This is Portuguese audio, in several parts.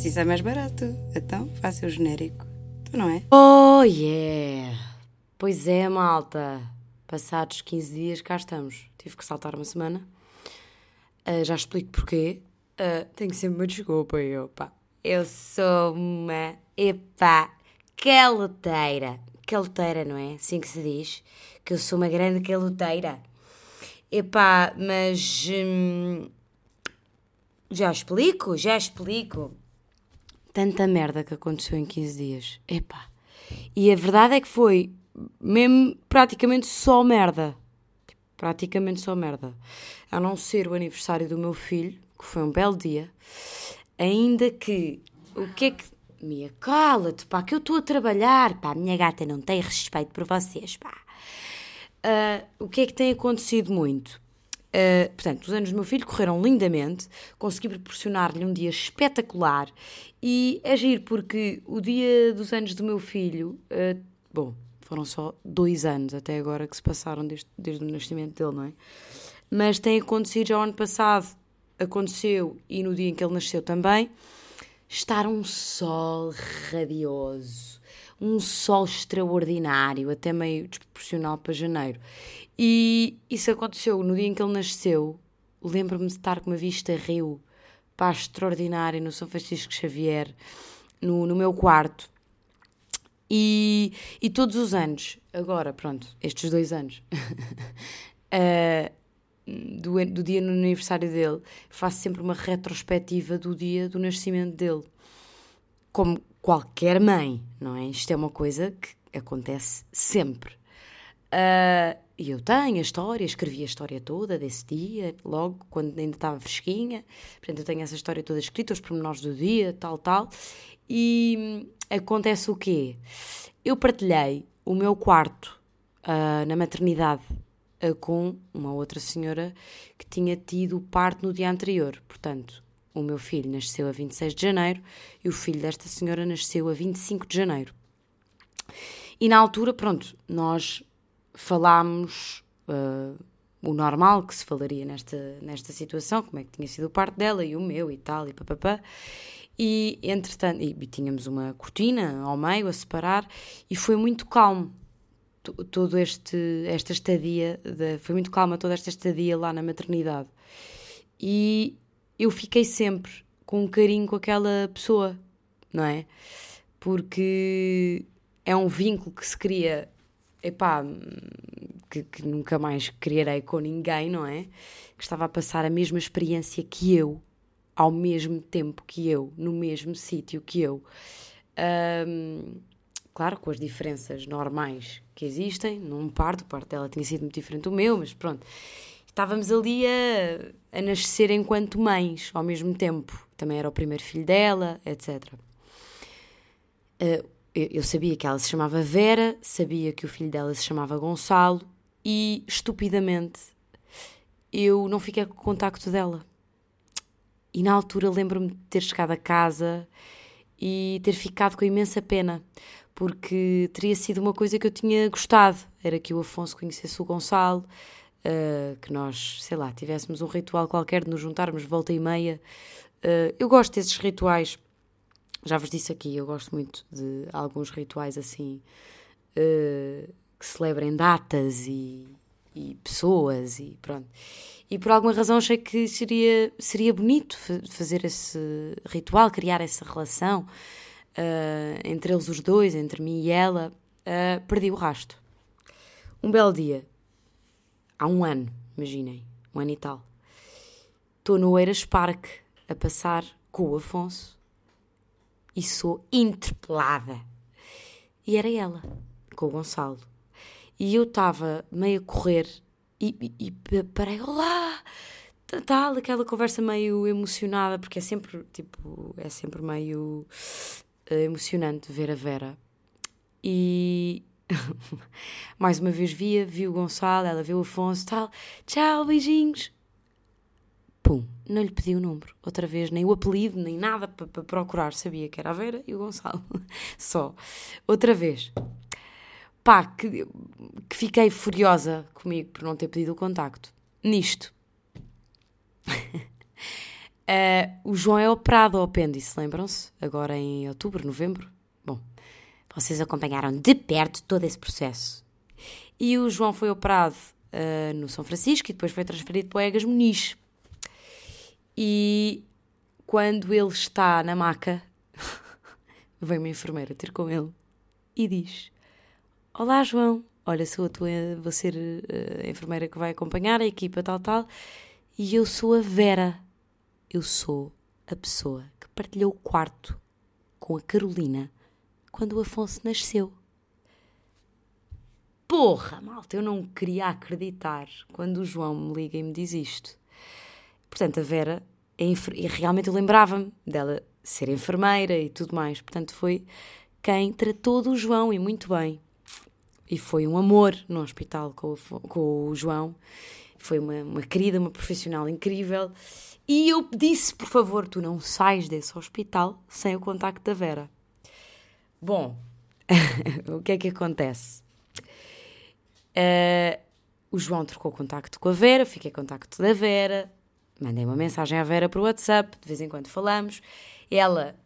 assim sai mais barato. Então, faça o genérico. Tu não é? Oh yeah! Pois é, malta. Passados 15 dias cá estamos. Tive que saltar uma semana. Ah, já explico porquê. Ah, tenho sempre uma desculpa, eu, pá. Eu sou uma, epá, caloteira. Caloteira, não é? Assim que se diz. Que eu sou uma grande caloteira. Epá, mas... hum, já explico, já explico. Tanta merda que aconteceu em 15 dias. Epá. E a verdade é que foi mesmo praticamente só merda. Praticamente só merda. A não ser o aniversário do meu filho, que foi um belo dia. Ainda que. O que é que. Mia, cala-te, pá, que eu estou a trabalhar, pá. A minha gata não tem respeito por vocês, pá. Ah, o que é que tem acontecido muito? Ah, portanto, os anos do meu filho correram lindamente, consegui proporcionar-lhe um dia espetacular e é giro porque o dia dos anos do meu filho, ah, bom, foram só dois anos até agora que se passaram desde, desde o nascimento dele, não é? Mas tem acontecido já o ano passado, aconteceu e no dia em que ele nasceu também, estar um sol radioso, um sol extraordinário, até meio desproporcional para janeiro. E isso aconteceu no dia em que ele nasceu. Lembro-me de estar com uma vista rio, pá, extraordinária, no São Francisco Xavier, no, no meu quarto. E, e todos os anos, agora, pronto, estes dois anos, ah, do, do dia no aniversário dele, faço sempre uma retrospectiva do dia do nascimento dele. Como qualquer mãe, não é? Isto é uma coisa que acontece sempre. Ah, E eu tenho a história, escrevi a história toda desse dia, logo quando ainda estava fresquinha. Portanto, eu tenho essa história toda escrita, os pormenores do dia, tal, tal. E acontece o quê? Eu partilhei o meu quarto ah, na maternidade com uma outra senhora que tinha tido parto no dia anterior. Portanto, o meu filho nasceu a 26 de janeiro e o filho desta senhora nasceu a 25 de janeiro. E na altura, pronto, nós falámos ah, o normal que se falaria nesta, nesta situação, como é que tinha sido o parto dela e o meu e tal, e papapá. E, entretanto, e, e tínhamos uma cortina ao meio a separar e foi muito calmo todo este esta estadia de- foi muito calma toda esta estadia lá na maternidade. E eu fiquei sempre com um carinho com aquela pessoa não é? Porque é um vínculo que se cria epá, que, que nunca mais criarei com ninguém não é? Que estava a passar a mesma experiência que eu ao mesmo tempo que eu no mesmo sítio que eu. Ahm, claro, com as diferenças normais que existem, num parto, o parto dela tinha sido muito diferente do meu, mas pronto. Estávamos ali a, a nascer enquanto mães, ao mesmo tempo. Também era o primeiro filho dela, etc. Eu, eu sabia que ela se chamava Vera, sabia que o filho dela se chamava Gonçalo e, estupidamente, eu não fiquei com o contacto dela. E na altura lembro-me de ter chegado a casa e ter ficado com imensa pena, porque teria sido uma coisa que eu tinha gostado. Era que o Afonso conhecesse o Gonçalo, ah, que nós, sei lá, tivéssemos um ritual qualquer de nos juntarmos volta e meia. Ah, eu gosto desses rituais. Já vos disse aqui, eu gosto muito de alguns rituais assim eh, que celebrem datas e, e pessoas e pronto. E por alguma razão achei que seria, seria bonito fa- fazer esse ritual, criar essa relação eh, entre eles os dois, entre mim e ela. Eh, perdi o rasto. Um belo dia, há um ano, imaginem, um ano e tal, estou no Eiras Parque a passar com o Afonso e sou interpelada. E era ela, com o Gonçalo. E eu estava meio a correr e, e, e pa- parei, olá! Tal, aquela conversa meio emocionada, porque é sempre, tipo, é sempre meio emocionante ver a Vera. E mais uma vez via, vi o Gonçalo, ela viu o Afonso, tal, tchau, beijinhos. Pum, não lhe pedi o número. Outra vez, nem o apelido, nem nada para procurar. Sabia que era a Vera e o Gonçalo. Só. Outra vez. Pá, que, que fiquei furiosa comigo por não ter pedido o contacto. Nisto. Uh, o João é operado ao apêndice, lembram-se? Agora em outubro, novembro. Bom, vocês acompanharam de perto todo esse processo. E o João foi operado uh, no São Francisco e depois foi transferido para o Egas Muniz. E quando ele está na maca, vem uma enfermeira ter com ele e diz: Olá, João. Olha, sou a tua, vou ser uh, a enfermeira que vai acompanhar a equipa tal, tal. E eu sou a Vera eu sou a pessoa que partilhou o quarto com a Carolina quando o Afonso nasceu. Porra, malta, eu não queria acreditar quando o João me liga e me diz isto. Portanto, a Vera, é e realmente eu lembrava-me dela ser enfermeira e tudo mais. Portanto, foi quem tratou do João e muito bem. E foi um amor no hospital com o, com o João. Foi uma, uma querida, uma profissional incrível. E eu disse, por favor, tu não sais desse hospital sem o contacto da Vera. Bom, o que é que acontece? Uh, o João trocou contacto com a Vera, fiquei em contacto da Vera, mandei uma mensagem à Vera para o WhatsApp, de vez em quando falamos. Ela,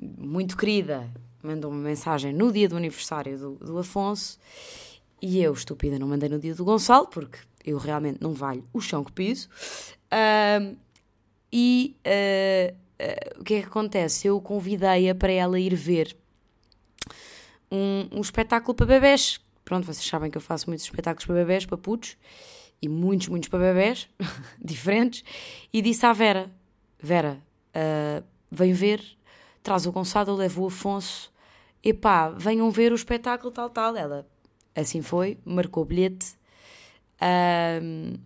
muito querida, mandou uma mensagem no dia do aniversário do, do Afonso e eu, estúpida, não mandei no dia do Gonçalo, porque eu realmente não valho o chão que piso. Uh, e uh, uh, o que é que acontece? Eu convidei-a para ela ir ver um, um espetáculo para bebés. Pronto, vocês sabem que eu faço muitos espetáculos para bebés, para putos, e muitos, muitos para bebés, diferentes. E disse à Vera: Vera, uh, vem ver, traz o Gonçalo, leva o Afonso, epá, venham ver o espetáculo, tal, tal. Ela assim foi, marcou o bilhete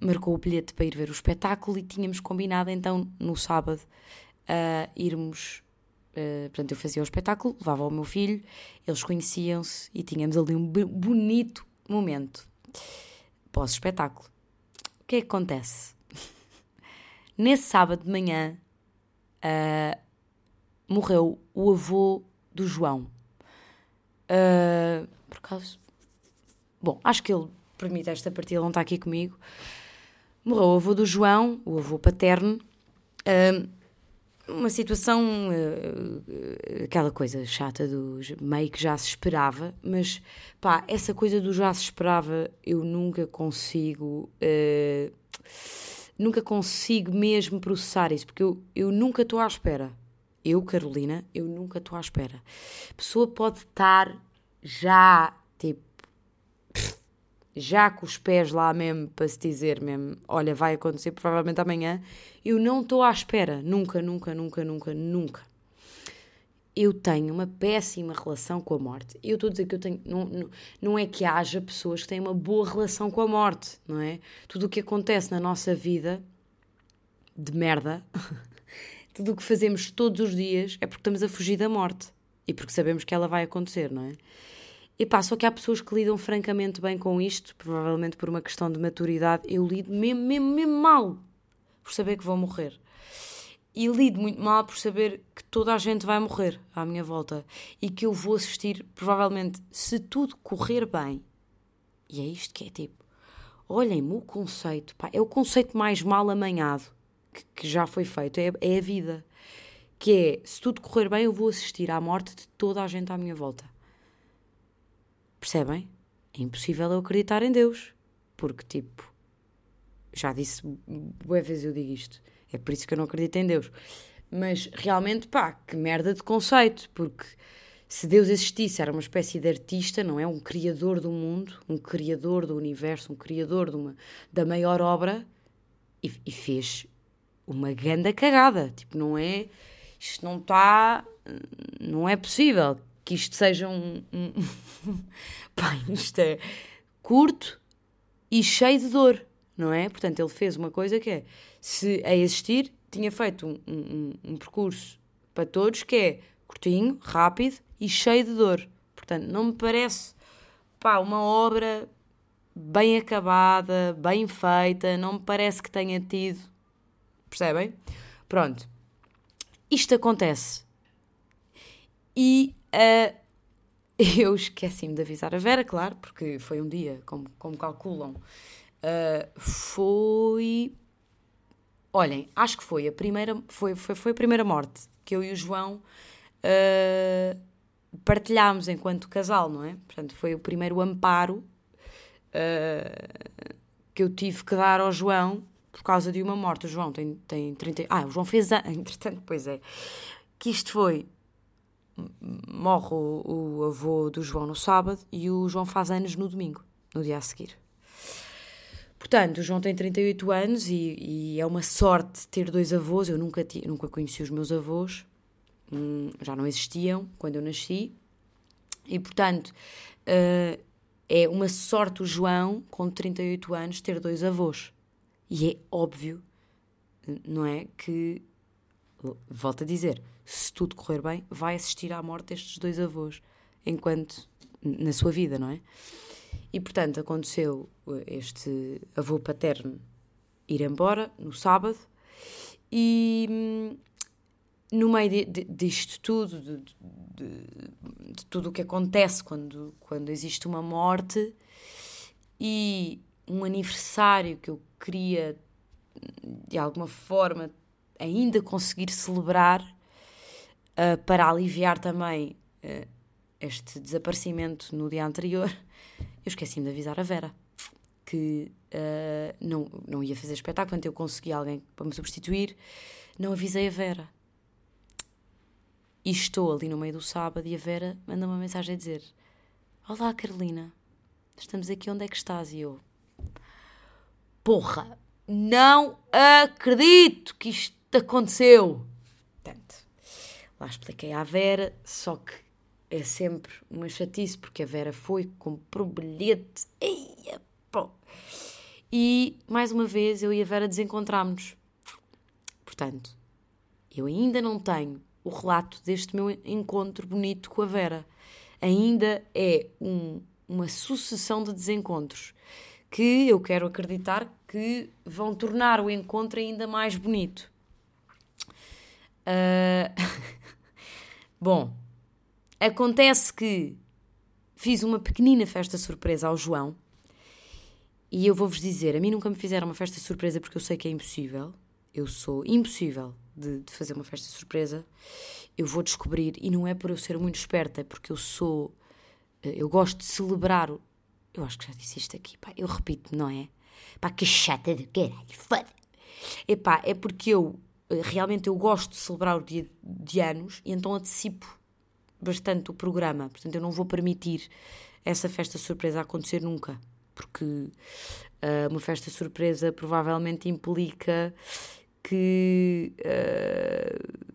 Marcou o bilhete para ir ver o espetáculo e tínhamos combinado então no sábado uh, irmos. Uh, portanto, eu fazia o espetáculo, levava o meu filho, eles conheciam-se e tínhamos ali um bonito momento pós-espetáculo. O que é que acontece? Nesse sábado de manhã uh, morreu o avô do João. Uh, por causa. Bom, acho que ele permite esta partida, não está aqui comigo. Morreu o avô do João, o avô paterno. uma situação, uh, aquela coisa chata do meio que já se esperava, mas pá, essa coisa do já se esperava eu nunca consigo. Uh, nunca consigo mesmo processar isso, porque eu, eu nunca estou à espera. Eu, Carolina, eu nunca estou à espera. A pessoa pode estar já, tipo, já com os pés lá mesmo para se dizer mesmo, olha, vai acontecer provavelmente amanhã, eu não estou à espera, nunca, nunca, nunca, nunca, nunca. Eu tenho uma péssima relação com a morte. Eu estou a dizer que eu tenho. Não, não, não é que haja pessoas que têm uma boa relação com a morte, não é? Tudo o que acontece na nossa vida de merda, tudo o que fazemos todos os dias é porque estamos a fugir da morte e porque sabemos que ela vai acontecer, não é? E pá, só que há pessoas que lidam francamente bem com isto, provavelmente por uma questão de maturidade. Eu lido mesmo, mesmo, mesmo mal por saber que vou morrer. E lido muito mal por saber que toda a gente vai morrer à minha volta e que eu vou assistir, provavelmente, se tudo correr bem. E é isto que é tipo: olhem-me o conceito, pá, é o conceito mais mal amanhado que, que já foi feito, é, é a vida. Que é: se tudo correr bem, eu vou assistir à morte de toda a gente à minha volta. Percebem? É impossível eu acreditar em Deus. Porque, tipo, já disse, boa vezes eu digo isto. É por isso que eu não acredito em Deus. Mas realmente, pá, que merda de conceito. Porque se Deus existisse, era uma espécie de artista, não é? Um criador do mundo, um criador do universo, um criador de uma, da maior obra e, e fez uma grande cagada. Tipo, não é. Isto não está. Não é possível que isto seja um. Pai, isto é curto e cheio de dor, não é? Portanto, ele fez uma coisa que é, se a existir, tinha feito um, um, um percurso para todos que é curtinho, rápido e cheio de dor. Portanto, não me parece pá, uma obra bem acabada, bem feita, não me parece que tenha tido Percebem? Pronto. Isto acontece. E uh, eu esqueci-me de avisar a Vera, claro, porque foi um dia, como, como calculam. Uh, foi. Olhem, acho que foi a primeira, foi, foi, foi a primeira morte que eu e o João uh, partilhámos enquanto casal, não é? Portanto, foi o primeiro amparo uh, que eu tive que dar ao João por causa de uma morte. O João tem, tem 30. Ah, o João fez. Entretanto, pois é. Que isto foi. Morre o, o avô do João no sábado e o João faz anos no domingo, no dia a seguir. Portanto, o João tem 38 anos e, e é uma sorte ter dois avós. Eu nunca, nunca conheci os meus avós, hum, já não existiam quando eu nasci. E, portanto, uh, é uma sorte o João, com 38 anos, ter dois avós. E é óbvio, não é? Que, volto a dizer, se tudo correr bem, vai assistir à morte destes dois avós, enquanto na sua vida, não é? E portanto aconteceu este avô paterno ir embora no sábado e hum, no meio de, de, disto tudo, de, de, de tudo o que acontece quando, quando existe uma morte e um aniversário que eu queria de alguma forma ainda conseguir celebrar uh, para aliviar também uh, este desaparecimento no dia anterior, eu esqueci-me de avisar a Vera que uh, não, não ia fazer espetáculo, portanto eu consegui alguém para me substituir, não avisei a Vera. E estou ali no meio do sábado e a Vera manda uma mensagem a dizer: Olá Carolina, estamos aqui, onde é que estás? E eu, porra, não acredito que isto aconteceu. Portanto, lá expliquei à Vera, só que é sempre uma chatice, porque a Vera foi, comprou bilhete. Eia. E, mais uma vez, eu e a Vera desencontramos-nos. Portanto, eu ainda não tenho o relato deste meu encontro bonito com a Vera. Ainda é um, uma sucessão de desencontros que eu quero acreditar que vão tornar o encontro ainda mais bonito. Uh... Bom, acontece que fiz uma pequenina festa surpresa ao João e eu vou-vos dizer: a mim nunca me fizeram uma festa surpresa porque eu sei que é impossível. Eu sou impossível de, de fazer uma festa surpresa. Eu vou descobrir, e não é por eu ser muito esperta, é porque eu sou. Eh, eu gosto de celebrar eu acho que já disse isto aqui, pá. Eu repito, não é? Pá, que chata de caralho, foda. Epá, é porque eu realmente eu gosto de celebrar o dia de anos e então antecipo bastante o programa. Portanto, eu não vou permitir essa festa surpresa acontecer nunca. Porque uh, uma festa surpresa provavelmente implica que uh,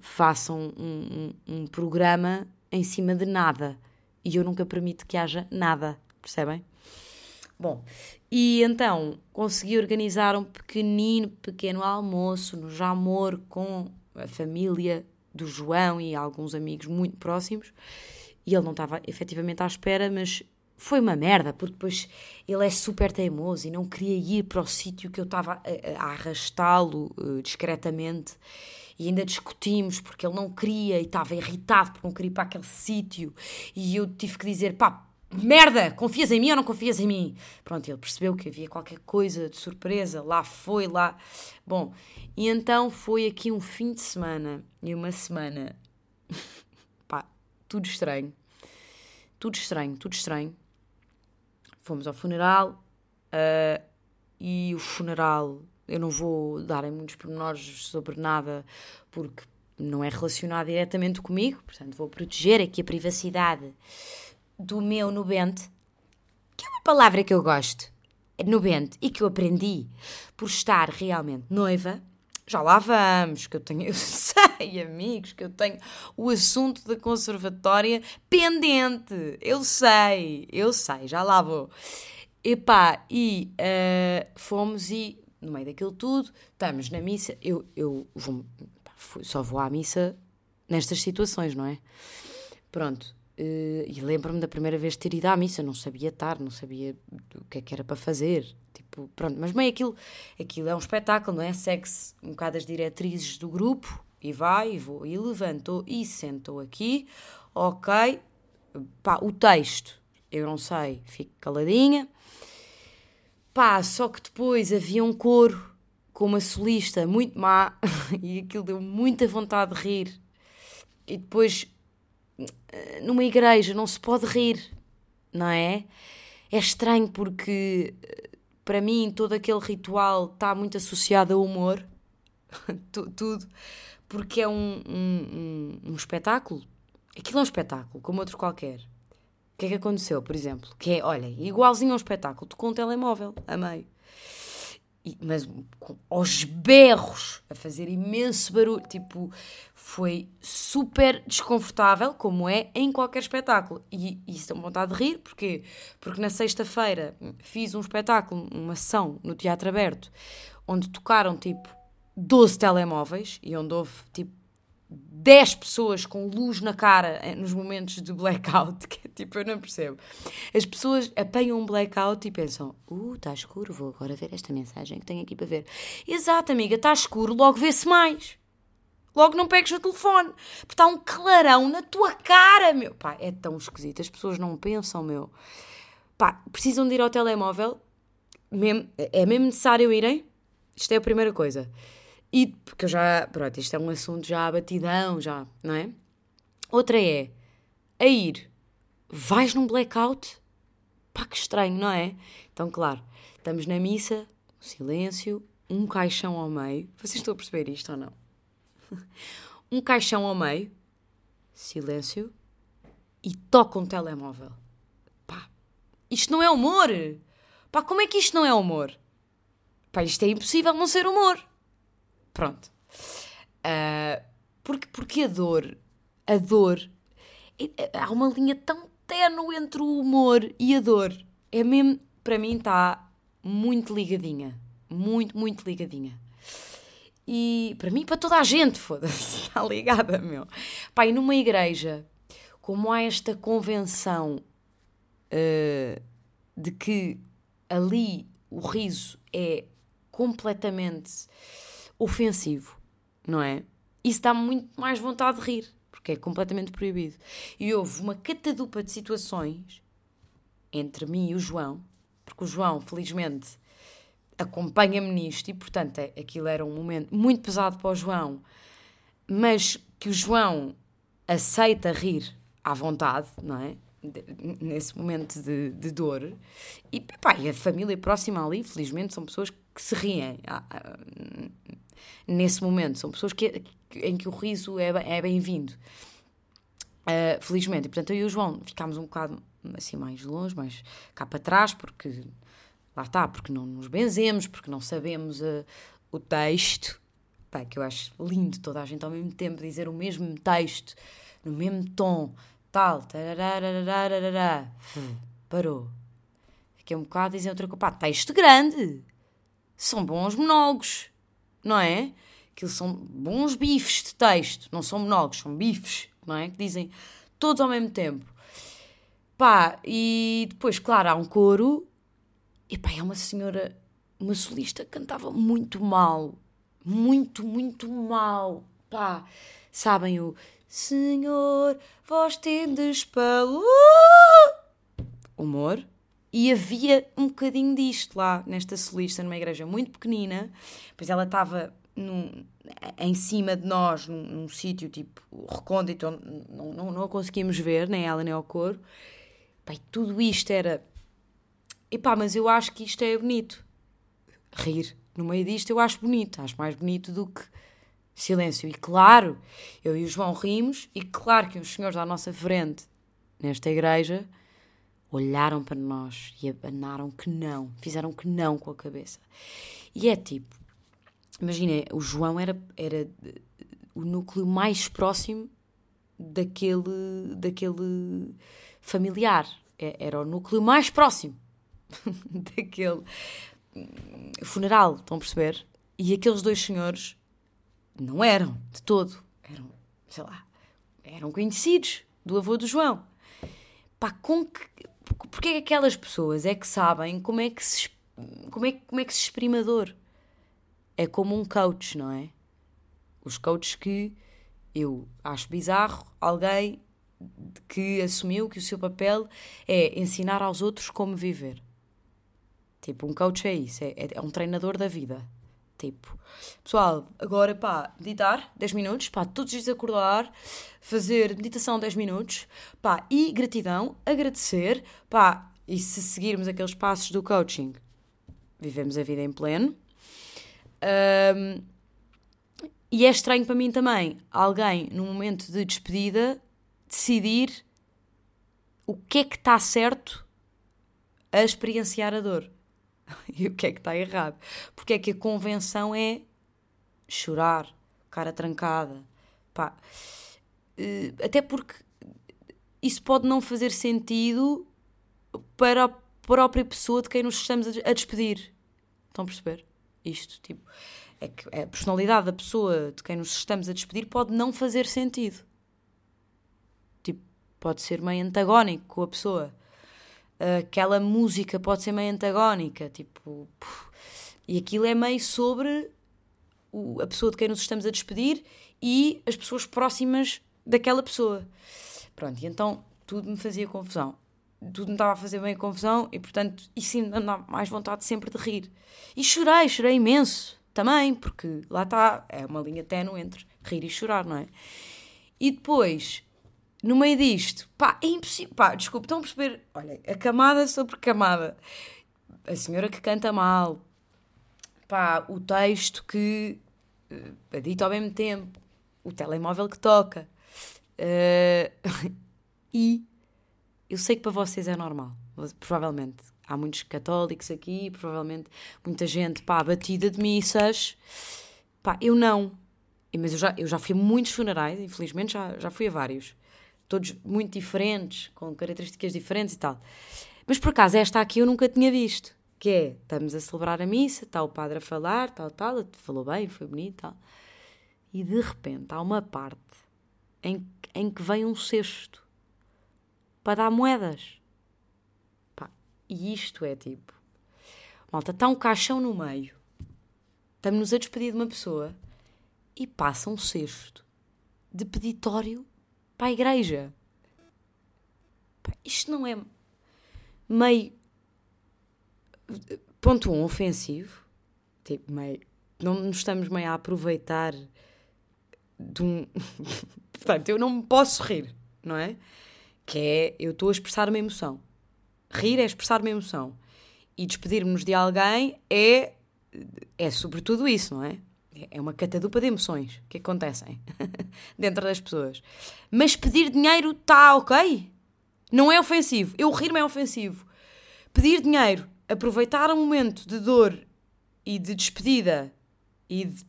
façam um, um, um programa em cima de nada. E eu nunca permito que haja nada percebem? Bom, e então consegui organizar um pequenino, pequeno almoço no Jamor com a família do João e alguns amigos muito próximos. E ele não estava efetivamente à espera, mas foi uma merda, porque depois ele é super teimoso e não queria ir para o sítio que eu estava a, a arrastá-lo uh, discretamente. E ainda discutimos porque ele não queria e estava irritado porque não queria ir para aquele sítio. E eu tive que dizer: pá, merda, confias em mim ou não confias em mim? Pronto, ele percebeu que havia qualquer coisa de surpresa, lá foi, lá. Bom, e então foi aqui um fim de semana e uma semana. Pá, tudo estranho. Tudo estranho, tudo estranho. Fomos ao funeral uh, e o funeral. Eu não vou dar em muitos pormenores sobre nada porque não é relacionado diretamente comigo, portanto vou proteger aqui a privacidade do meu nubente, que é uma palavra que eu gosto, nubente, e que eu aprendi por estar realmente noiva. Já lá vamos, que eu tenho, eu sei, amigos, que eu tenho o assunto da conservatória pendente. Eu sei, eu sei, já lá vou. Epá, e uh, fomos e, no meio daquilo tudo, estamos na missa. Eu, eu vou, só vou à missa nestas situações, não é? Pronto, eh, e lembro-me da primeira vez ter ido à missa, não sabia estar, não sabia o que é que era para fazer. Tipo, pronto, mas bem, aquilo, aquilo é um espetáculo, não é? Segue-se um bocado as diretrizes do grupo e vai e vou e levantou e sentou aqui, ok. Pá, o texto, eu não sei, fico caladinha. Pá, só que depois havia um coro com uma solista muito má e aquilo deu muita vontade de rir. E depois numa igreja não se pode rir, não é? É estranho porque para mim todo aquele ritual está muito associado ao humor, tudo, porque é um, um, um, um, espetáculo. Aquilo é um espetáculo, como outro qualquer. O que é que aconteceu, por exemplo? Que é, olha, igualzinho a um espetáculo, tu com um telemóvel, a meio e, mas com, aos berros, a fazer imenso barulho. Tipo, foi super desconfortável, como é em qualquer espetáculo. E, e isso dá vontade de rir, porquê? Porque na sexta-feira fiz um espetáculo, uma sessão no Teatro Aberto, onde tocaram tipo 12 telemóveis e onde houve tipo 10 pessoas com luz na cara eh, nos momentos de blackout, que é tipo, eu não percebo. As pessoas apanham um blackout e pensam: Uh, está escuro, vou agora ver esta mensagem que tenho aqui para ver. Exato, amiga, está escuro, logo vê-se mais. Logo não pegues o telefone, porque está um clarão na tua cara, meu. Pá, é tão esquisito, as pessoas não pensam, meu. Pá, precisam de ir ao telemóvel, mesmo, é mesmo necessário irem? Isto é a primeira coisa. E porque eu já, pronto, isto é um assunto já batidão, já, não é? Outra é, a ir, vais num blackout? Pá, que estranho, não é? Então, claro, estamos na missa, silêncio, um caixão ao meio. Vocês estão a perceber isto ou não? um caixão ao meio, silêncio, e toca um telemóvel. Pá, isto não é humor! Pá, como é que isto não é humor? Pá, isto é impossível não ser humor! Pronto. Uh, porque, porque a dor, a dor, é, há uma linha tão tenue entre o humor e a dor. É mesmo, para mim, está muito ligadinha. Muito, muito ligadinha. E para mim, para toda a gente, foda-se, está ligada, meu. Pai, numa igreja, como há esta convenção uh, de que ali o riso é completamente ofensivo, não é? Isso dá muito mais vontade de rir, porque é completamente proibido. E houve uma catadupa de situações entre mim e o João, porque o João, felizmente, acompanha-me nisto e, portanto, é, aquilo era um momento muito pesado para o João, mas que o João aceita rir à vontade, não é? nesse momento de, de dor. E, e a família próxima ali, felizmente, são pessoas que se riem. Ah, ah, nesse momento. São pessoas que, em que o riso é, é bem-vindo. Uh, felizmente. E, portanto, eu e o João ficámos um bocado assim mais longe, mais cá para trás, porque lá está, porque não nos benzemos, porque não sabemos uh, o texto. Pá, que eu acho lindo toda a gente ao mesmo tempo dizer o mesmo texto, no mesmo tom, tal, hum, parou. Aqui é um bocado dizer outra coisa, pá, texto grande, são bons monólogos não é? Aquilo são bons bifes de texto, não são monólogos, são bifes, não é? Que dizem todos ao mesmo tempo. Pá, e depois, claro, há um coro, e pá, é uma senhora, uma solista que cantava muito mal, muito, muito mal, pá. Sabem o Senhor, vós tendes pelo humor, e havia um bocadinho disto lá, nesta solista, numa igreja muito pequenina. Pois ela estava em cima de nós, num, num sítio tipo recôndito, não, não, não a conseguimos ver, nem ela nem o coro. Pai, tudo isto era. Epá, mas eu acho que isto é bonito. Rir no meio disto eu acho bonito. Acho mais bonito do que silêncio. E claro, eu e o João rimos, e claro que os senhores à nossa frente, nesta igreja, olharam para nós e abanaram que não, fizeram que não com a cabeça. E é tipo, imaginem, o João era, era o núcleo mais próximo daquele, daquele familiar. É, era o núcleo mais próximo daquele funeral, estão a perceber? E aqueles dois senhores não eram de todo, eram, sei lá, eram conhecidos do avô do João. Pá, com que. Porque é que aquelas pessoas é que sabem como é que se, como é, como é que se exprime a dor? É como um coach, não é? Os coaches que eu acho bizarro alguém que assumiu que o seu papel é ensinar aos outros como viver. Tipo, um coach é isso, é, é um treinador da vida. Tipo, pessoal, agora pá, meditar 10 minutos, pá, todos os acordar, fazer meditação 10 minutos, pá, e gratidão, agradecer, pá, e se seguirmos aqueles passos do coaching, vivemos a vida em pleno. Um, e é estranho para mim também alguém, no momento de despedida, decidir o que é que está certo a experienciar a dor e o que é que está errado. Porque é que a convenção é chorar, cara trancada. Pá. Eh, até porque isso pode não fazer sentido para a própria pessoa de quem nos estamos a despedir. Estão a perceber? Isto, tipo é que a personalidade da pessoa de quem nos estamos a despedir pode não fazer sentido. Tipo, pode ser meio antagónico com a pessoa. Aquela música pode ser meio antagónica, tipo. E aquilo é meio sobre o, a pessoa de quem nos estamos a despedir e as pessoas próximas daquela pessoa. Pronto, e então tudo me fazia confusão. Tudo me estava a fazer bem confusão e, portanto, isso me dá mais vontade sempre de rir. E chorei, chorei imenso também, porque lá está, é uma linha ténue entre rir e chorar, não é? E depois, no meio disto, pá, é impossível, pá, desculpe, estão a perceber, olha, a camada sobre camada, a senhora que canta mal, pá, o texto que uh, dito ao mesmo tempo, o telemóvel que toca, uh, e eu sei que para vocês é normal, provavelmente, há muitos católicos aqui, provavelmente muita gente, pá, batida de missas. Pá, eu não. Mas eu já, eu já fui a muitos funerais, infelizmente já, já fui a vários. Todos muito diferentes, com características diferentes e tal. Mas por acaso, esta aqui eu nunca tinha visto. Que é, estamos a celebrar a missa, está o padre a falar, tal, tal, falou bem, foi bonito, tal. E de repente há uma parte em, em que vem um cesto para dar moedas. E isto é tipo. Malta, está um caixão no meio. Estamos-nos a despedir de uma pessoa e passa um cesto de peditório para a igreja. Pá, isto não é meio. Ponto um, ofensivo. Tipo, meio. Não nos estamos meio a aproveitar de um. Portanto, eu não me posso rir, não é? Que é. Eu estou a expressar uma emoção. Rir é expressar uma emoção. E despedirmos de alguém é, é sobretudo isso, não é? É uma catadupa de emoções que acontecem dentro das pessoas. Mas pedir dinheiro está ok? Não é ofensivo. Eu rir-me é ofensivo. Pedir dinheiro, aproveitar um momento de dor e de despedida e de,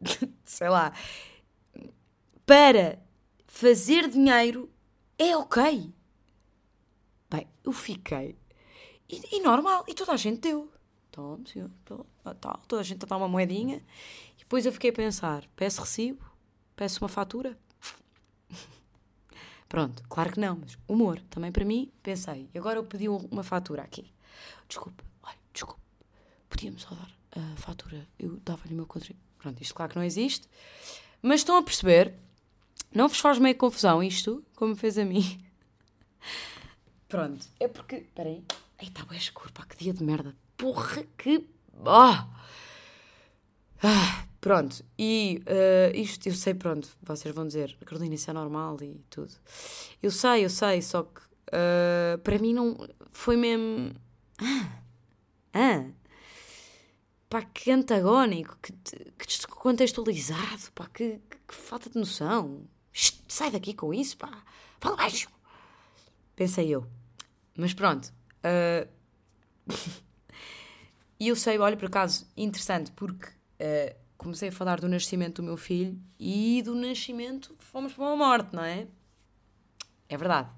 sei lá, para fazer dinheiro é ok. Bem, eu fiquei. E, e normal, e toda a gente deu. Toma, senhor, tal, toda a gente dá uma moedinha. Depois eu fiquei a pensar: peço recibo? Peço uma fatura? Pronto, claro que não, mas humor, também para mim, pensei. E agora eu pedi uma fatura aqui. Desculpe, olha, desculpe, podíamos só dar a fatura, eu dava-lhe o meu contributo. Pronto, isto claro que não existe. Mas estão a perceber? Não vos faz meio confusão isto, como fez a mim? Pronto, é porque. Espera aí. Eita, é escuro, pá, que dia de merda. Porra, que. Oh! Ah, pronto, e uh, isto eu sei, pronto, vocês vão dizer, Carolina, isso é normal e tudo. Eu sei, eu sei, só que uh, para mim não. Foi mesmo. Ah! Ah! Pá, que antagónico, que, que descontextualizado, pá, que, que, falta de noção. sai daqui com isso, pá. Fala baixo. Pensei eu. Mas pronto. Uh... e eu sei, olha, por acaso, interessante, porque uh, comecei a falar do nascimento do meu filho e do nascimento fomos para uma morte, não é? É verdade.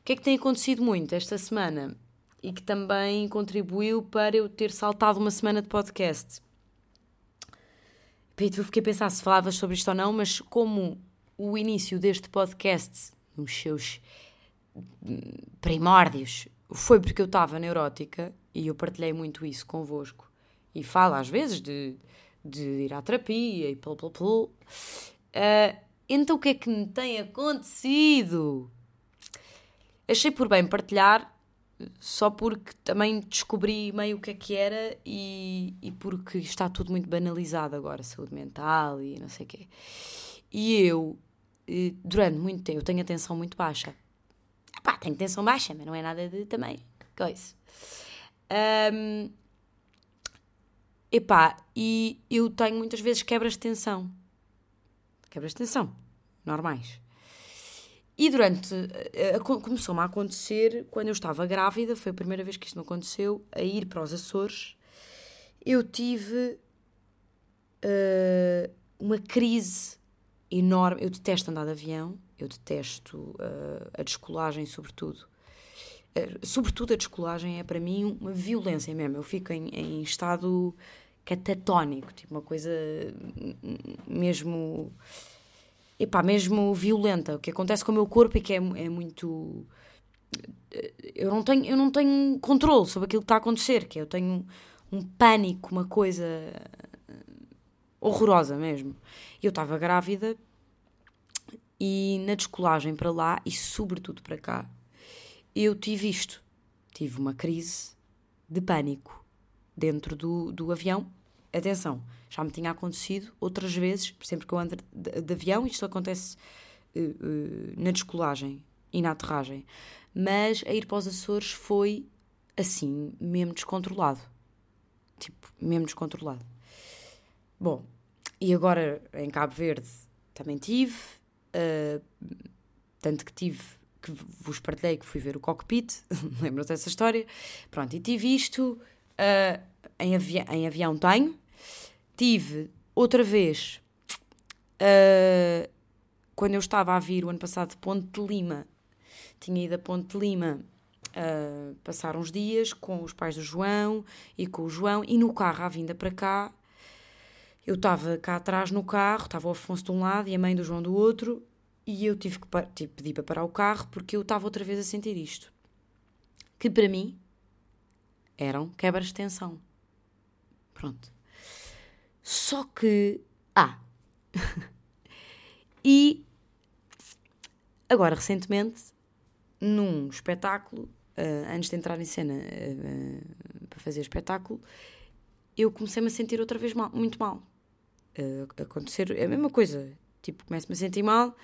O que é que tem acontecido muito esta semana e que também contribuiu para eu ter saltado uma semana de podcast? Eu fiquei a pensar se falavas sobre isto ou não, mas como o início deste podcast, nos seus primórdios foi porque eu estava neurótica e eu partilhei muito isso convosco. E falo às vezes de, de ir à terapia e pl, pl, pl. Uh, então o que é que me tem acontecido? Achei por bem partilhar só porque também descobri meio o que é que era e, e porque está tudo muito banalizado agora, saúde mental e não sei o quê. E eu, eh, durante muito tempo, tenho atenção muito baixa. Tenho tensão baixa, mas não é nada de também coisa. Um, epá, e eu tenho muitas vezes quebras de tensão. Quebras de tensão, normais. E durante. Começou-me a acontecer quando eu estava grávida, foi a primeira vez que isto me aconteceu, a ir para os Açores. Eu tive uh, uma crise enorme. Eu detesto andar de avião, eu detesto uh, a descolagem, sobretudo. Uh, sobretudo a descolagem é para mim uma violência mesmo. Eu fico em, em estado catatónico, tipo uma coisa mesmo epá, mesmo violenta. O que acontece com o meu corpo e que é, é muito. Eu não, tenho, eu não tenho controle sobre aquilo que está a acontecer, que é, eu tenho um, um pânico, uma coisa horrorosa mesmo. Eu estava grávida e na descolagem para lá e sobretudo para cá, eu tive isto. Tive uma crise de pânico dentro do, do avião. Atenção, já me tinha acontecido outras vezes, sempre que eu ando de, de avião, isto acontece uh, uh, na descolagem e na aterragem. Mas a ir para os Açores foi assim, mesmo descontrolado. Tipo, mesmo descontrolado. Bom, e agora em Cabo Verde também tive, uh, tanto que tive, que vos partilhei que fui ver o cockpit, lembram-se dessa história? Pronto, e tive isto, uh, em, avi em avião tenho, Tive outra vez, uh, quando eu estava a vir o ano passado de Ponte de Lima, tinha ido a Ponte de Lima uh, passar uns dias com os pais do João e com o João, e no carro à vinda para cá, eu estava cá atrás no carro, estava o Afonso de um lado e a mãe do João do outro, e eu tive que tive, pedir para parar o carro porque eu estava outra vez a sentir isto. Que para mim eram quebras de tensão. Pronto. Só que. Ah! e. Agora, recentemente, num espetáculo, uh, antes de entrar em cena uh, para fazer espetáculo, eu comecei-me a sentir outra vez mal, muito mal. Uh, acontecer a mesma coisa. Tipo, começo-me a sentir mal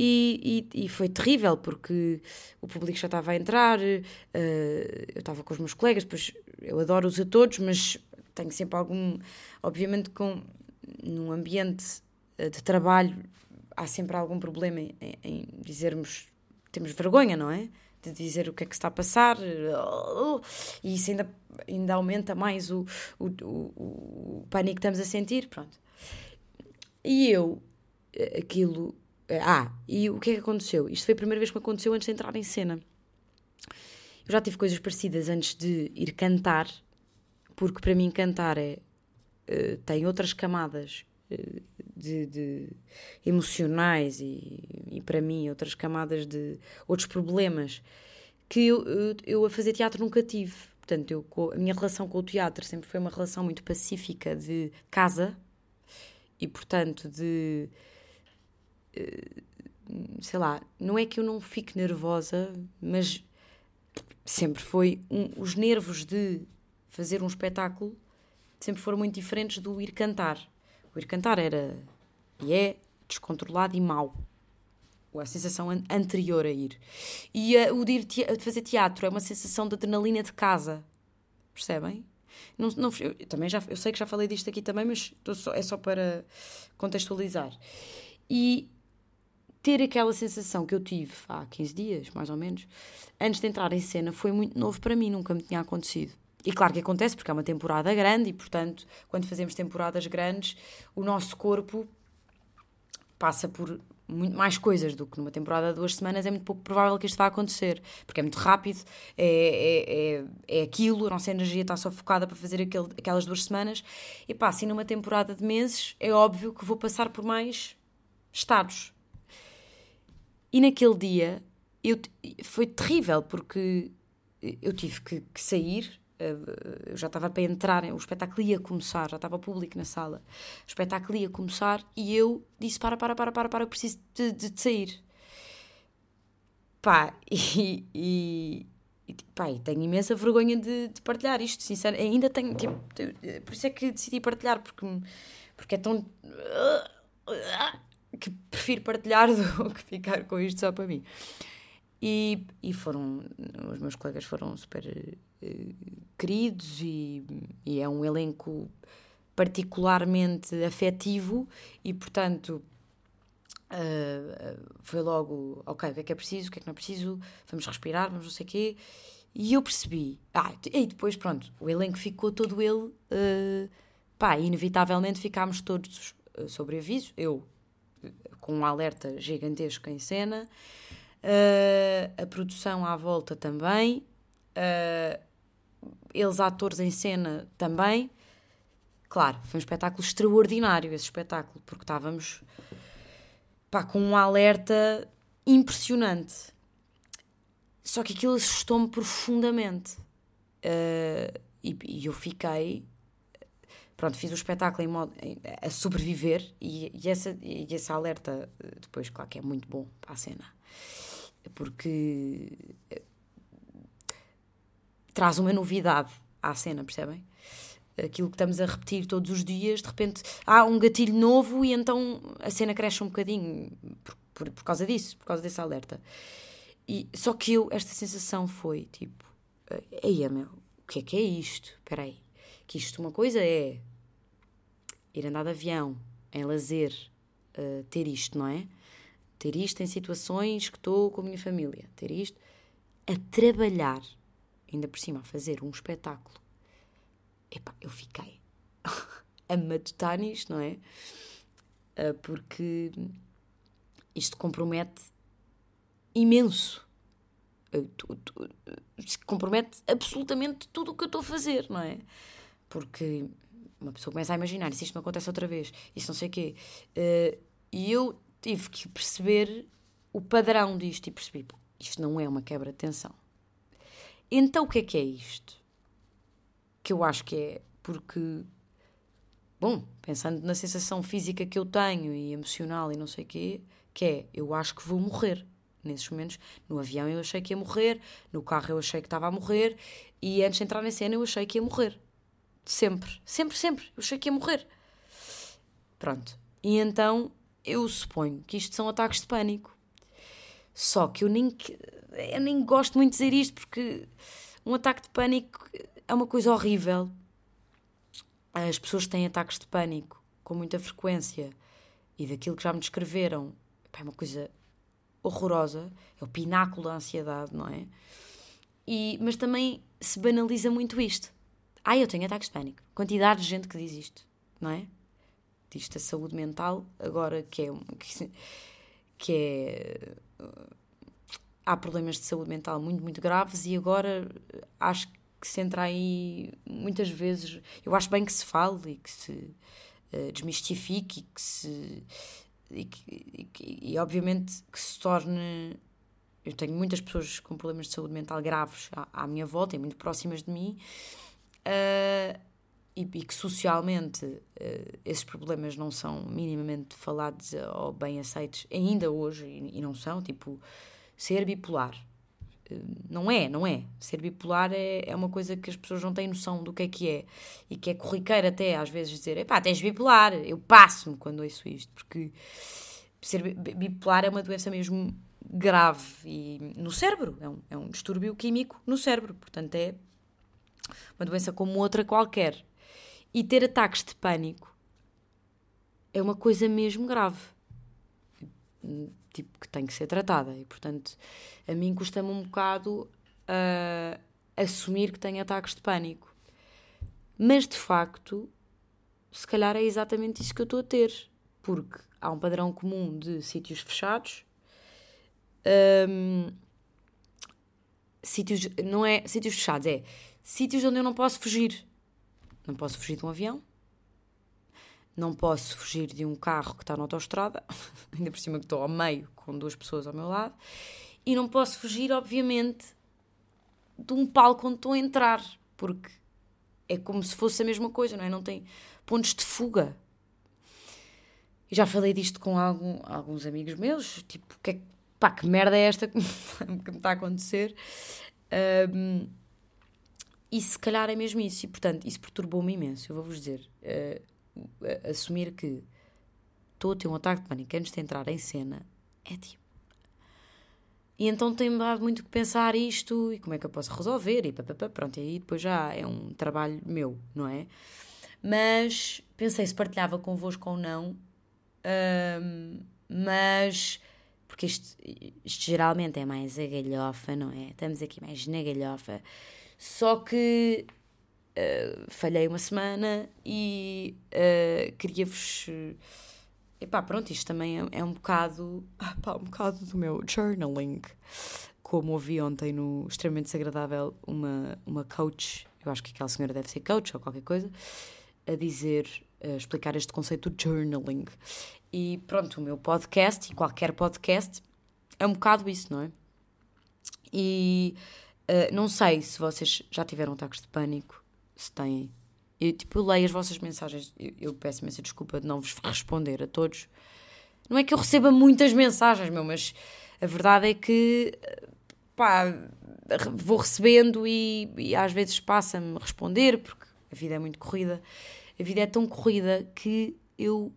e, e, e, foi terrível porque o público já estava a entrar, uh, eu estava com os meus colegas, depois eu adoro-os a todos, mas tenho sempre algum. Obviamente, com, num ambiente eh, de trabalho, há sempre algum problema em, em dizermos. Temos vergonha, não é? De dizer o que é que está a passar, e isso ainda, ainda aumenta mais o, o, o, o pânico que estamos a sentir. Pronto. E eu, eh, aquilo. Ah, e o que é que aconteceu? Isto foi a primeira vez que me aconteceu antes de entrar em cena. Eu já tive coisas parecidas antes de ir cantar porque para mim cantar é, uh, tem outras camadas uh, de, de, emocionais e, e, para mim outras camadas de outros problemas que eu, eu, eu, a fazer teatro nunca tive. Portanto, eu, a minha relação com o teatro sempre foi uma relação muito pacífica de casa e, portanto, de. Uh, sei lá, não é que eu não fique nervosa, mas sempre foi um, os nervos de fazer um espetáculo sempre foram muito diferentes do ir cantar. O ir cantar era e é descontrolado e mau. A sensação an anterior a ir. E uh, o de ir te fazer teatro é uma sensação de adrenalina de casa. Percebem? Não, não, eu, também já, eu sei que já falei disto aqui também, mas só, é só para contextualizar. E ter aquela sensação que eu tive há 15 dias, mais ou menos, antes de entrar em cena, foi muito novo para mim, nunca me tinha acontecido. E claro que acontece porque é uma temporada grande e, portanto, quando fazemos temporadas grandes, o nosso corpo passa por muito mais coisas do que numa temporada de duas semanas. É muito pouco provável que isto vá acontecer porque é muito rápido, é, é, é, é aquilo, a nossa energia está só focada para fazer aquele, aquelas duas semanas. E pá, assim numa temporada de meses, é óbvio que vou passar por mais estados. E naquele dia eu, foi terrível porque eu tive que, que sair. eh, Eu já estava para entrar, o espetáculo ia começar, já estava público na sala. O espetáculo ia começar e eu disse: Para, para, para, para, para, eu preciso de, de- sair. Pá, e, e, pá, e tenho imensa vergonha de, de partilhar isto, sinceramente. Ainda tenho, tipo, por isso é que decidi partilhar, porque, porque é tão. Que prefiro partilhar do que ficar com isto só para mim. E, e foram, os meus colegas foram super eh, queridos e, e é um elenco particularmente afetivo e, portanto, uh, foi logo, ok, o que é que é preciso, o que é que não é preciso, vamos respirar, vamos não sei o quê. E eu percebi, ah, e depois, pronto, o elenco ficou todo ele, uh, pá, inevitavelmente ficámos todos uh, sobre aviso, eu uh, com um alerta gigantesco em cena, uh, a produção à volta também, uh, eles atores em cena também. Claro, foi um espetáculo extraordinário esse espetáculo, porque estávamos pá, com um alerta impressionante. Só que aquilo assustou-me profundamente. Uh, e, e eu fiquei. Pronto, fiz o espetáculo em modo, a sobreviver e, e, essa, e esse alerta, uh, depois, claro que é muito bom para a cena. Porque uh, traz uma novidade à cena, percebem? Aquilo que estamos a repetir todos os dias, de repente há um gatilho novo e então a cena cresce um bocadinho por, por, por causa disso, por causa desse alerta. E, só que eu, esta sensação foi tipo: Eia, meu, o que é que é isto? Espera aí. Que isto, uma coisa é ir andar de avião, em lazer, uh, ter isto, não é? Ter isto em situações que estou com a minha família, ter isto a trabalhar, ainda por cima, a fazer um espetáculo. Epá, eu fiquei a matutar nisto, não é? Uh, porque isto compromete imenso. Compromete absolutamente tudo o que eu estou a fazer, não é? Porque uma pessoa começa a imaginar, e se isto me acontece outra vez, isso não sei o quê. Uh, e eu tive que perceber o padrão disto e percebi, isto não é uma quebra de tensão. Então o que é que é isto? Que eu acho que é porque, bom, pensando na sensação física que eu tenho e emocional e não sei o quê, que é, eu acho que vou morrer. Nesses momentos, no avião eu achei que ia morrer, no carro eu achei que estava a morrer, e antes de entrar na cena eu achei que ia morrer. Sempre, sempre, sempre. Eu achei que ia morrer. Pronto. E então eu suponho que isto são ataques de pânico. Só que eu nem, eu nem gosto muito de dizer isto porque um ataque de pânico é uma coisa horrível. As pessoas têm ataques de pânico com muita frequência e daquilo que já me descreveram é uma coisa horrorosa. É o pináculo da ansiedade, não é? E, mas também se banaliza muito isto. Ah, eu tenho ataques de pânico. Quantidade de gente que diz isto, não é? Diz a saúde mental, agora que é. que, que é há problemas de saúde mental muito, muito graves e agora eh, acho que se entra aí muitas vezes. Eu acho bem que se fale e que se eh, desmistifique e que se. E, que- e e, obviamente que se torne. Eu tenho muitas pessoas com problemas de saúde mental graves à, à minha volta e muito próximas de mim. Eh, e, e que socialmente eh, esses problemas não são minimamente falados ou bem aceitos ainda hoje e, e não são, tipo ser bipolar. Eh, Não é, não é. Ser bipolar é, é uma coisa que as pessoas não têm noção do que é que é. E que é corriqueiro até às vezes dizer, epá, tens bipolar. Eu passo-me quando ouço isto, porque ser bi- bi- bipolar é uma doença mesmo grave e no cérebro. É um, é um distúrbio químico no cérebro. Portanto, é uma doença como outra qualquer. E ter ataques de pânico é uma coisa mesmo grave. Tipo, que tem que ser tratada. E, portanto, a mim custa-me um bocado ah, assumir que tenho ataques de pânico. Mas, de facto, se calhar é exatamente isso que eu estou a ter. Porque há um padrão comum de sítios fechados. Ahm, sítios, não é sítios fechados, é sítios onde eu não posso fugir. Não posso fugir de um avião. Não posso fugir de um carro que está na autoestrada. Ainda por cima que estou ao meio com duas pessoas ao meu lado. E não posso fugir, obviamente, de um palco onde estou a entrar, porque é como se fosse a mesma coisa, não é? Não tem pontos de fuga. E já falei disto com algum, alguns amigos meus, tipo, que, é, pá, que merda é esta que que me está a acontecer? Um, e se calhar é mesmo isso, e portanto, isso perturbou-me imenso. Eu vou-vos dizer, uh, assumir que estou a ter um ataque de pânico antes de entrar em cena é tipo. E então tem-me dado muito que pensar isto e como é que eu posso resolver e papapá, pronto, e aí depois já é um trabalho meu, não é? Mas pensei se partilhava convosco ou não, mas porque isto, isto geralmente é mais a galhofa, não é? Estamos aqui mais na galhofa. Só que uh, falhei uma semana e uh, queria-vos. Epá, pronto, isto também é, é um bocado. Epá, um bocado do meu journaling. Como ouvi ontem no Extremamente Desagradável uma, uma coach, eu acho que aquela senhora deve ser coach ou qualquer coisa, a dizer, a explicar este conceito de journaling. E pronto, o meu podcast e qualquer podcast é um bocado isso, não é? E uh, não sei se vocês já tiveram ataques de pânico, se têm. Eu, tipo, eu leio as vossas mensagens, eu, eu peço imensa desculpa de não vos responder a todos. Não é que eu receba muitas mensagens, meu, mas a verdade é que, pá, vou recebendo e, e às vezes passa-me responder, porque a vida é muito corrida. A vida é tão corrida que eu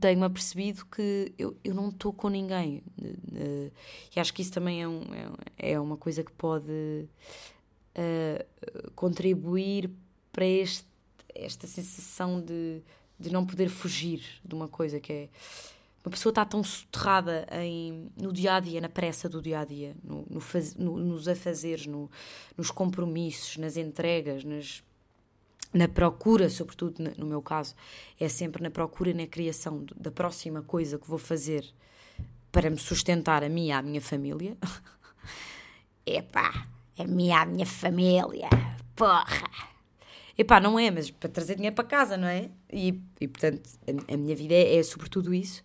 tenho-me apercebido que eu, eu não estou com ninguém. E acho que isso também é, um, é, é uma coisa que pode uh, contribuir para este, esta sensação de, de não poder fugir de uma coisa que é. Uma pessoa está tão soterrada em, no dia a dia, na pressa do dia a dia, no, no, faz, no nos afazeres, no, nos compromissos, nas entregas, nas na procura, sobretudo no meu caso, é sempre na procura e na criação da próxima coisa que vou fazer para me sustentar a mim e à minha família. Epá, a mim e à minha família, porra! Epá, não é, mas para trazer dinheiro para casa, não é? E, e portanto, a, a minha vida é, é, sobretudo isso.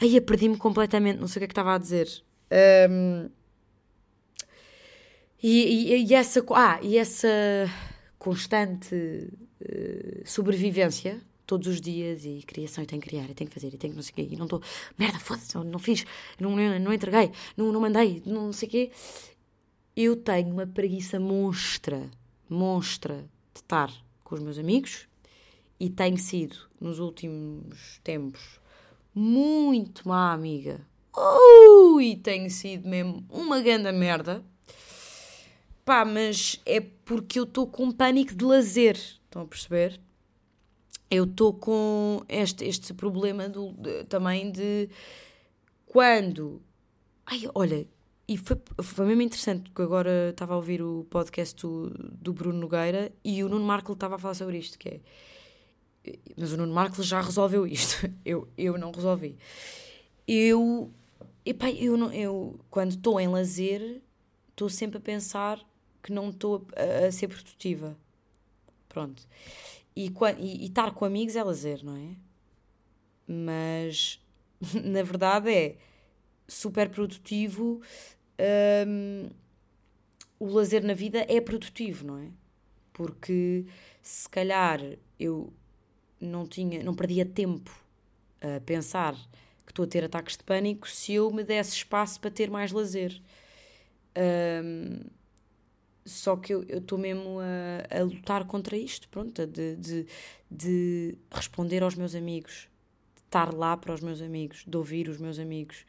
Aí perdi-me completamente, não sei o que é que estava a dizer. Um, e, e, e essa. Ah, e essa constante uh, sobrevivência todos os dias e criação, e tenho que criar, e tenho que fazer, e tenho que não sei o quê, e não estou, merda, foda-se, não, fiz, não, não, não entreguei, não, não mandei, não, não sei o quê. Eu tenho uma preguiça monstra, monstra de estar com os meus amigos e tenho sido, nos últimos tempos, muito má amiga. Uh, e tenho sido mesmo uma grande merda Pá, mas é porque eu estou com pânico de lazer. Estão a perceber? Eu estou com este, este problema do, de, também de quando. Ai, olha, e foi, foi mesmo interessante, porque agora estava a ouvir o podcast do, do Bruno Nogueira e o Nuno Marco estava a falar sobre isto, que é. Mas o Nuno Marco já resolveu isto. Eu, eu não resolvi. Eu. Epá, eu, não, eu quando estou em lazer, estou sempre a pensar que não estou a, a, ser produtiva. Pronto. E, e, estar com amigos é lazer, não é? Mas na verdade é super produtivo. Um, o lazer na vida é produtivo, não é? Porque se calhar eu não tinha, não perdia tempo a pensar que estou a ter ataques de pânico se eu me desse espaço para ter mais lazer. Um, só que eu estou mesmo a, a, lutar contra isto, pronto, de, de, de, responder aos meus amigos, de estar lá para os meus amigos, de ouvir os meus amigos,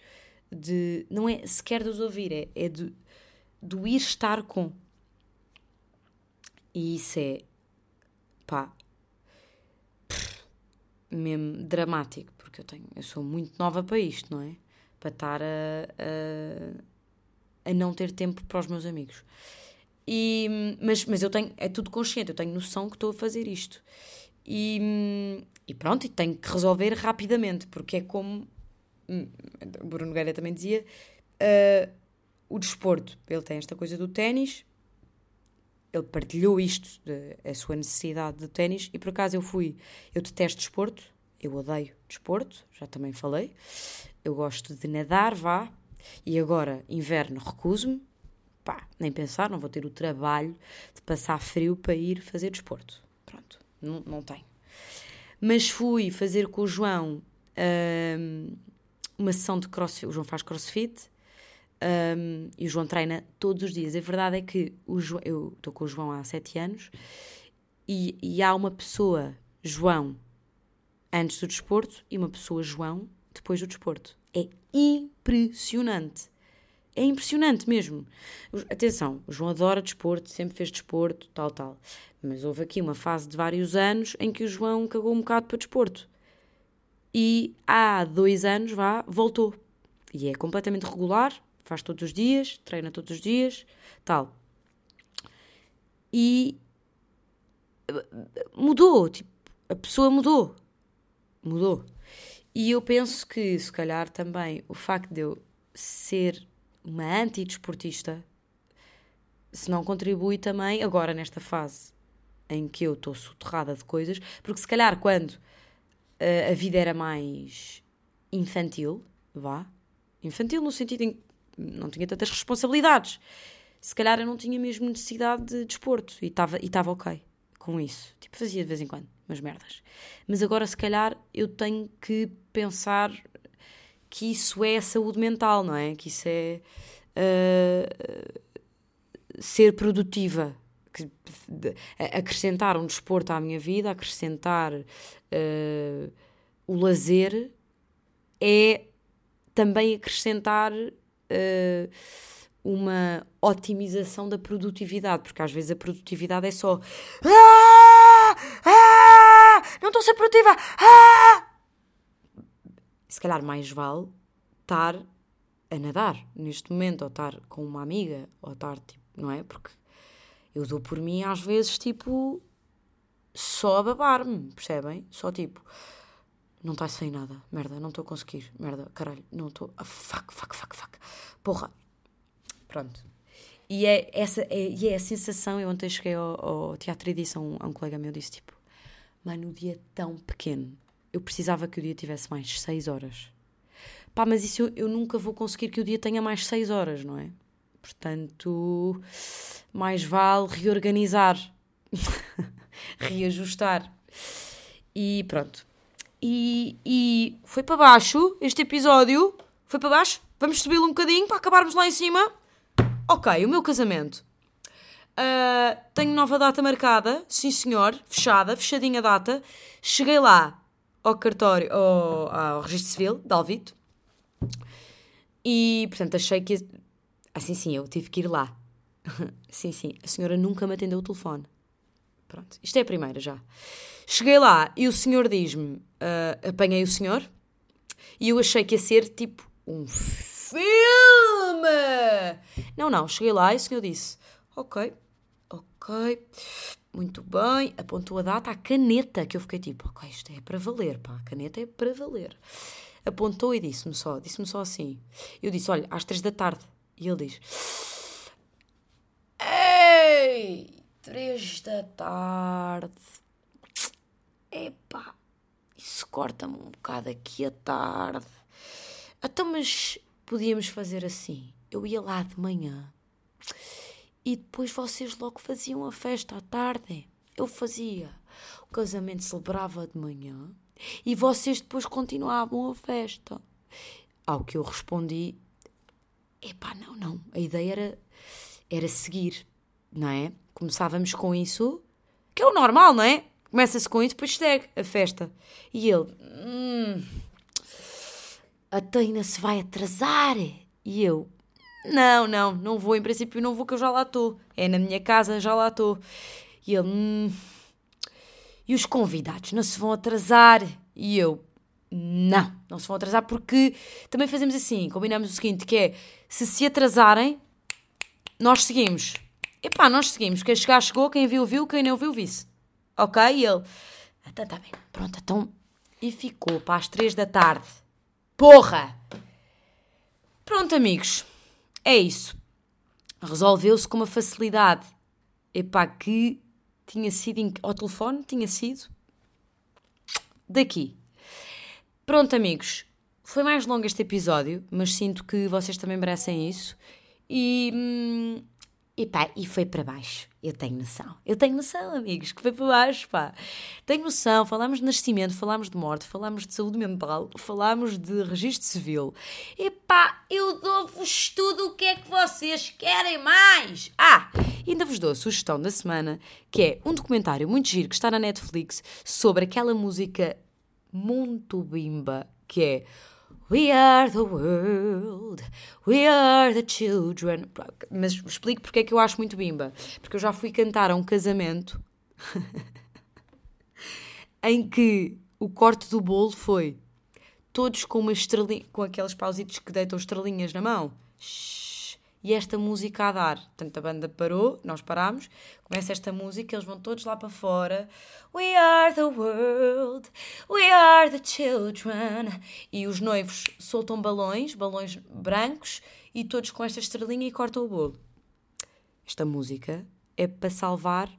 de não é sequer de os ouvir, é, é de, de ir estar com. E isso é pá mesmo dramático, porque eu tenho, eu sou muito nova para isto, não é? Para estar a, a, a não ter tempo para os meus amigos. E, mas, mas eu tenho, é tudo consciente, eu tenho noção que estou a fazer isto. E, e pronto, e tenho que resolver rapidamente, porque é como hum, Bruno Nogueira também dizia: uh, o desporto. Ele tem esta coisa do ténis, ele partilhou isto, de, a sua necessidade de ténis, e por acaso eu fui. Eu detesto desporto, eu odeio desporto, já também falei. Eu gosto de nadar, vá, E agora, inverno, recuso-me. Pá, nem pensar, não vou ter o trabalho de passar frio para ir fazer desporto. Pronto, não, não tenho. Mas fui fazer com o João hum, uma sessão de crossfit. O João faz crossfit hum, e o João treina todos os dias. A verdade é que o João, eu estou com o João há sete anos e, e há uma pessoa, João, antes do desporto e uma pessoa, João, depois do desporto. É impressionante. É impressionante mesmo. Atenção, o João adora desporto, sempre fez desporto, tal, tal. Mas houve aqui uma fase de vários anos em que o João cagou um bocado para desporto. E há dois anos, vá, voltou. E é completamente regular, faz todos os dias, treina todos os dias, tal. E mudou, tipo, a pessoa mudou. Mudou. E eu penso que, se calhar, também o facto de eu ser uma antidesportista, se não contribui também, agora nesta fase em que eu estou soterrada de coisas, porque se calhar quando eh, a vida era mais infantil, vá, infantil no sentido em que não tinha tantas responsabilidades, se calhar eu não tinha mesmo necessidade de desporto e estava e ok com isso. Tipo, fazia de vez em quando umas merdas. Mas agora, se calhar, eu tenho que pensar que isso é saúde mental, não é? Que isso é uh, ser produtiva. Que, acrescentar um desporto à minha vida, acrescentar uh, o lazer, é também acrescentar uh, uma otimização da produtividade, porque às vezes a produtividade é só "Ah! Ah! não estou a ser produtiva, ah!" Se calhar mais vale estar a nadar neste momento, ou estar com uma amiga, ou estar tipo, não é? Porque eu dou por mim às vezes tipo só a babar-me, percebem? Só tipo, não está sem nada, merda, não estou a conseguir, merda, caralho, não estou, ah, fuck, fuck, fuck, fuck, porra, pronto. E é, essa, é, e é a sensação, eu ontem cheguei ao, ao teatro e disse a um, a um colega meu, disse tipo, mano, o dia é tão pequeno, eu precisava que o dia tivesse mais 6 horas. Pá, mas isso eu, eu nunca vou conseguir que o dia tenha mais 6 horas, não é? Portanto, mais vale reorganizar, reajustar. E pronto. E, e foi para baixo este episódio. Foi para baixo. Vamos subi-lo um bocadinho para acabarmos lá em cima. Ok, o meu casamento. Ah, tenho nova data marcada, sim senhor, fechada, fechadinha a data. Cheguei lá ao cartório, ao, ao registro civil de Alvito. E, portanto, achei que... Assim, sim, eu tive que ir lá. sim, sim, a senhora nunca me atendeu o telefone. Pronto, isto é a primeira já. Cheguei lá e o senhor diz-me, ah, apanhei o senhor, e eu achei que ia ser tipo um filme. Não, não, cheguei lá e o senhor disse, ok, ok, muito bem, apontou a data, a caneta, que eu fiquei tipo, ok, isto é para valer, pá, a caneta é para valer. Apontou e disse-me só, disse-me só assim. Eu disse, olha, às três da tarde. E ele diz, ei, três da tarde. Epá, isso corta-me um bocado aqui a tarde. Então, mas podíamos fazer assim. Eu ia lá de manhã e depois vocês logo faziam a festa à tarde. Eu fazia. O casamento celebrava de manhã e vocês depois continuavam a festa. Ao que eu respondi: epá, não, não. A ideia era, era seguir, não é? Começávamos com isso, que é o normal, não é? Começa-se com isso, depois segue a festa. E ele: hum, a Taina se vai atrasar. E eu: não, não, não vou. Em princípio, não vou, que eu já lá estou. É na minha casa, já lá estou. E ele: hum, e os convidados não se vão atrasar? E eu: não, não se vão atrasar porque também fazemos assim, combinamos o seguinte, que é, se se atrasarem, nós seguimos. Epá, nós seguimos. Quem chegar, chegou. Quem viu, viu. Quem não viu, vice. Ok? E ele, então tá bem. Pronto, então... E ficou para as três da tarde. Porra! Pronto, amigos. É isso. Resolveu-se com uma facilidade. Epá, que tinha sido... Ao telefone tinha sido... Daqui. Pronto, amigos. Foi mais longo este episódio, mas sinto que vocês também merecem isso. E. hum, e pá, e foi para baixo. Eu tenho noção. Eu tenho noção, amigos, que foi para baixo, pá. Tenho noção. Falámos de nascimento, falámos de morte, falámos de saúde mental, falámos de registro civil. E pá, eu dou-vos tudo o que é que vocês querem mais. Ah, ainda vos dou a sugestão da semana, que é um documentário muito giro que está na Netflix sobre aquela música muito bimba, que é We are the world, we are the children. Mas explico porque é que eu acho muito bimba. Porque eu já fui cantar a um casamento em que o corte do bolo foi todos com uma estrelinha, com aqueles pausitos que deitam estrelinhas na mão. Shhh. E esta música a dar. Portanto, a banda parou, nós parámos, começa esta música, eles vão todos lá para fora. We are the world, we are the children. E os noivos soltam balões, balões brancos, e todos com esta estrelinha e cortam o bolo. Esta música é para salvar,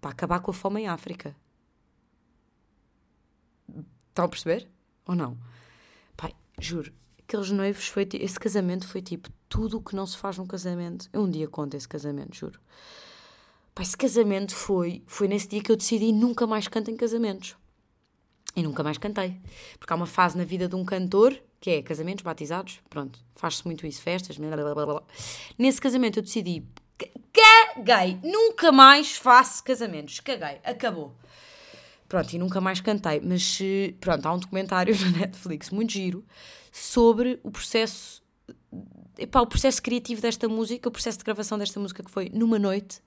para acabar com a fome em África. Estão a perceber? Ou não? Pai, juro, aqueles noivos foi esse casamento foi tipo tudo o que não se faz num casamento. Eu um dia conto esse casamento, juro. Pai, esse casamento foi, foi nesse dia que eu decidi nunca mais canto em casamentos. E nunca mais cantei. Porque há uma fase na vida de um cantor que é casamentos, batizados, pronto, faz-se muito isso, festas, blá, blá, blá, blá. Nesse casamento eu decidi, "Ca- caguei, nunca mais faço casamentos, caguei, acabou. Pronto, e nunca mais cantei. Mas eh, pronto, há um documentário na Netflix muito giro sobre o processo. Epá, o processo criativo desta música, o processo de gravação desta música que foi numa noite.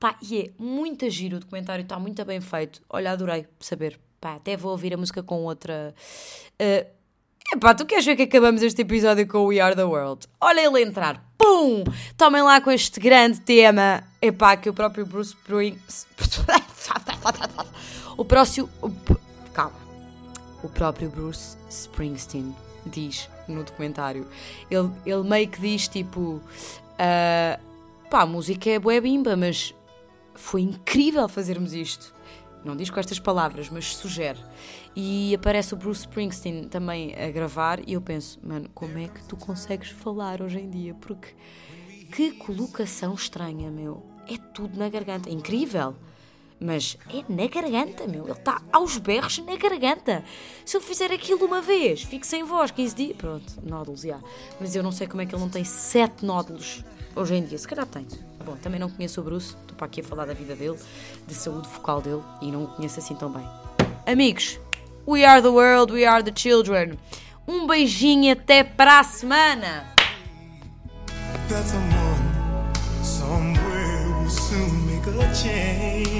Pá, e é muito giro o documentário, está muito bem feito. Olha, adorei saber. Pá, até vou ouvir a música com outra. eh, Epá, tu queres ver que acabamos este episódio com o We Are the World? Olha ele entrar. Pum! Tomem lá com este grande tema. Epá, que o próprio Bruce Springs. O próximo. Calma. O próprio Bruce Springsteen diz no documentário. Ele, ele meio que diz tipo. ah, pá, a música é bué bimba, mas foi incrível fazermos isto. Não diz com estas palavras, mas sugere. E aparece o Bruce Springsteen também a gravar e eu penso, mano, como é que tu consegues falar hoje em dia? Porque que colocação estranha, meu. É tudo na garganta. Incrível. Mas é na garganta, meu. Ele está aos berros na garganta. Se ele fizer aquilo uma vez, fico sem voz, 15 dias. Pronto, nódulos, já. Mas eu não sei como é que ele não tem 7 nódulos hoje em dia. Se calhar tem. Bom, também não conheço o Bruce. Estou para aqui a falar da vida dele, da saúde vocal dele e não o conheço assim tão bem. Amigos, we are the world, we are the children. Um beijinho e até para a semana. that someone somewhere will soon make a change.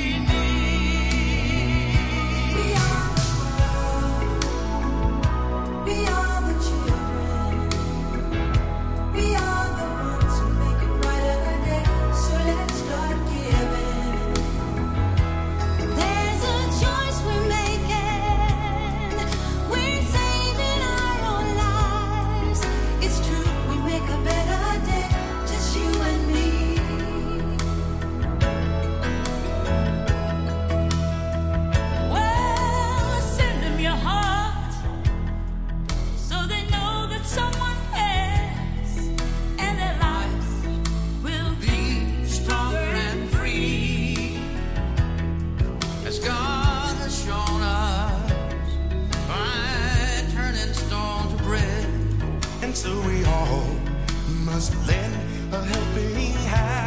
By turning to bread. And so we all must lend a helping hand.